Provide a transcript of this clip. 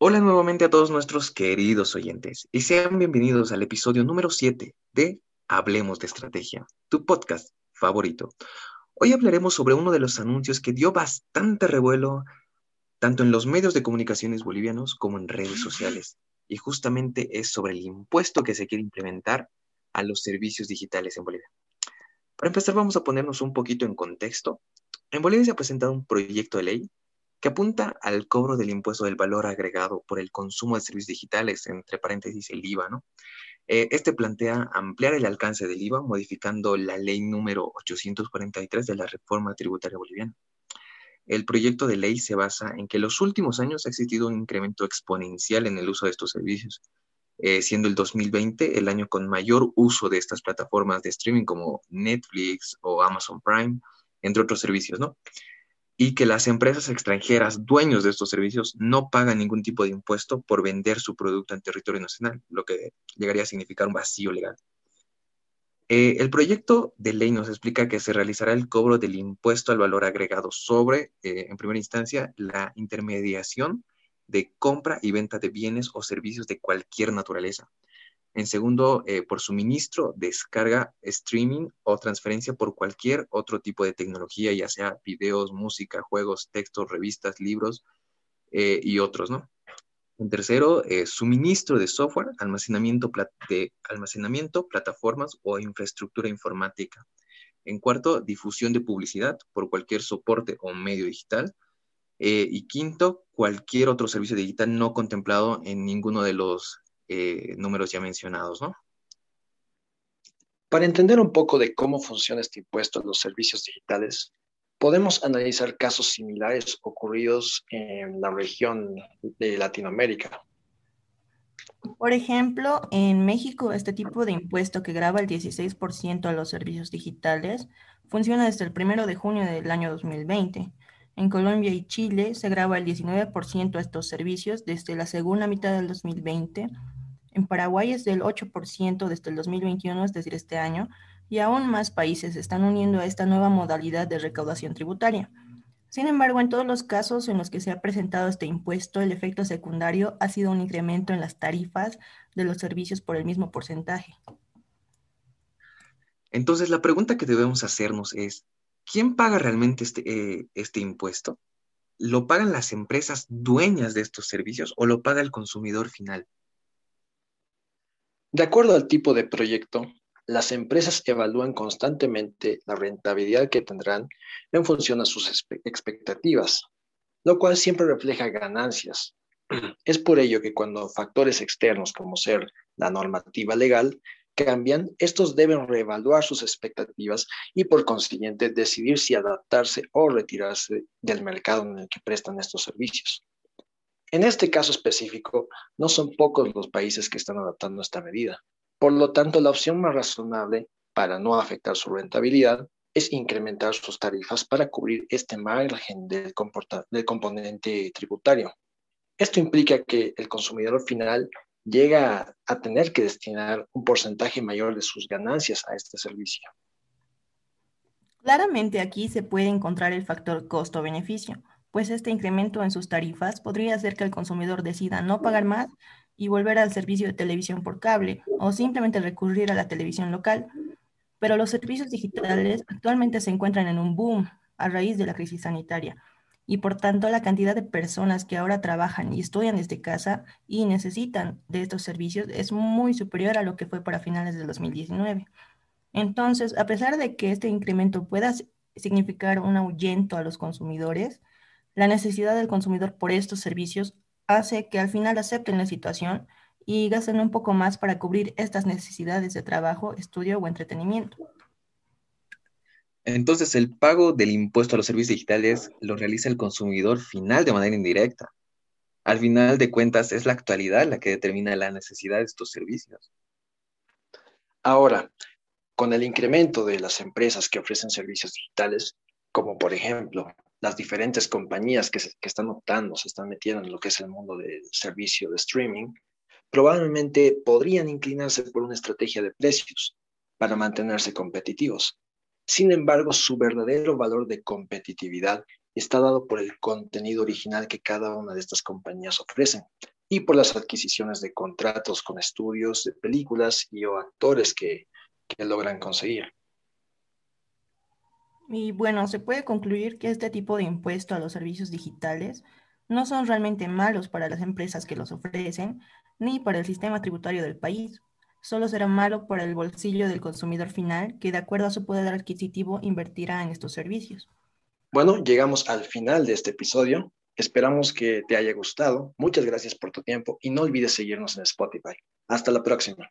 Hola nuevamente a todos nuestros queridos oyentes y sean bienvenidos al episodio número 7 de Hablemos de Estrategia, tu podcast favorito. Hoy hablaremos sobre uno de los anuncios que dio bastante revuelo tanto en los medios de comunicaciones bolivianos como en redes sociales y justamente es sobre el impuesto que se quiere implementar a los servicios digitales en Bolivia. Para empezar vamos a ponernos un poquito en contexto. En Bolivia se ha presentado un proyecto de ley que apunta al cobro del impuesto del valor agregado por el consumo de servicios digitales, entre paréntesis el IVA, ¿no? Eh, este plantea ampliar el alcance del IVA modificando la ley número 843 de la reforma tributaria boliviana. El proyecto de ley se basa en que en los últimos años ha existido un incremento exponencial en el uso de estos servicios, eh, siendo el 2020 el año con mayor uso de estas plataformas de streaming como Netflix o Amazon Prime, entre otros servicios, ¿no? Y que las empresas extranjeras dueños de estos servicios no pagan ningún tipo de impuesto por vender su producto en territorio nacional, lo que llegaría a significar un vacío legal. Eh, el proyecto de ley nos explica que se realizará el cobro del impuesto al valor agregado sobre, eh, en primera instancia, la intermediación de compra y venta de bienes o servicios de cualquier naturaleza, en segundo, eh, por suministro, descarga, streaming o transferencia por cualquier otro tipo de tecnología, ya sea videos, música, juegos, textos, revistas, libros eh, y otros, ¿no? En tercero, eh, suministro de software, almacenamiento, de almacenamiento, plataformas o infraestructura informática. En cuarto, difusión de publicidad por cualquier soporte o medio digital. y quinto, cualquier otro servicio digital no contemplado en ninguno de los eh, números ya mencionados, ¿no? Para entender un poco de cómo funciona este impuesto en los servicios digitales, podemos analizar casos similares ocurridos en la región de Latinoamérica. Por ejemplo, en México, este tipo de impuesto que graba el 16% a los servicios digitales funciona desde el 1 de junio del año 2020. En Colombia y Chile se graba el 19% a estos servicios desde la segunda mitad del 2020 en Paraguay es del 8% desde el 2021, es decir, este año, y aún más países se están uniendo a esta nueva modalidad de recaudación tributaria. Sin embargo, en todos los casos en los que se ha presentado este impuesto, el efecto secundario ha sido un incremento en las tarifas de los servicios por el mismo porcentaje. Entonces, la pregunta que debemos hacernos es, ¿quién paga realmente este, eh, este impuesto? ¿Lo pagan las empresas dueñas de estos servicios o lo paga el consumidor final? De acuerdo al tipo de proyecto, las empresas evalúan constantemente la rentabilidad que tendrán en función a sus expectativas, lo cual siempre refleja ganancias. Es por ello que cuando factores externos como ser la normativa legal cambian, estos deben reevaluar sus expectativas y por consiguiente decidir si adaptarse o retirarse del mercado en el que prestan estos servicios. En este caso específico, no son pocos los países que están adaptando esta medida. Por lo tanto, la opción más razonable para no afectar su rentabilidad es incrementar sus tarifas para cubrir este margen del, del componente tributario. Esto implica que el consumidor final llega a tener que destinar un porcentaje mayor de sus ganancias a este servicio. Claramente aquí se puede encontrar el factor costo-beneficio, pues este incremento en sus tarifas podría hacer que el consumidor decida no pagar más y volver al servicio de televisión por cable o simplemente recurrir a la televisión local. Pero los servicios digitales actualmente se encuentran en un boom a raíz de la crisis sanitaria y por tanto la cantidad de personas que ahora trabajan y estudian desde casa y necesitan de estos servicios es muy superior a lo que fue para finales del 2019. Entonces, a pesar de que este incremento pueda significar un ahuyento a los consumidores, la necesidad del consumidor por estos servicios hace que al final acepten la situación y gasten un poco más para cubrir estas necesidades de trabajo, estudio o entretenimiento. Entonces, el pago del impuesto a los servicios digitales lo realiza el consumidor final de manera indirecta. Al final de cuentas, es la actualidad la que determina la necesidad de estos servicios. Ahora, con el incremento de las empresas que ofrecen servicios digitales, como por ejemplo las diferentes compañías que, que están optando, se están metiendo en lo que es el mundo del servicio de streaming, probablemente podrían inclinarse por una estrategia de precios para mantenerse competitivos. Sin embargo, su verdadero valor de competitividad está dado por el contenido original que cada una de estas compañías ofrecen y por las adquisiciones de contratos con estudios de películas y o actores que, que logran conseguir. Y bueno, se puede concluir que este tipo de impuesto a los servicios digitales no son realmente malos para las empresas que los ofrecen, ni para el sistema tributario del país. Solo será malo para el bolsillo del consumidor final, que de acuerdo a su poder adquisitivo invertirá en estos servicios. Bueno, llegamos al final de este episodio. Esperamos que te haya gustado. Muchas gracias por tu tiempo y no olvides seguirnos en Spotify. Hasta la próxima.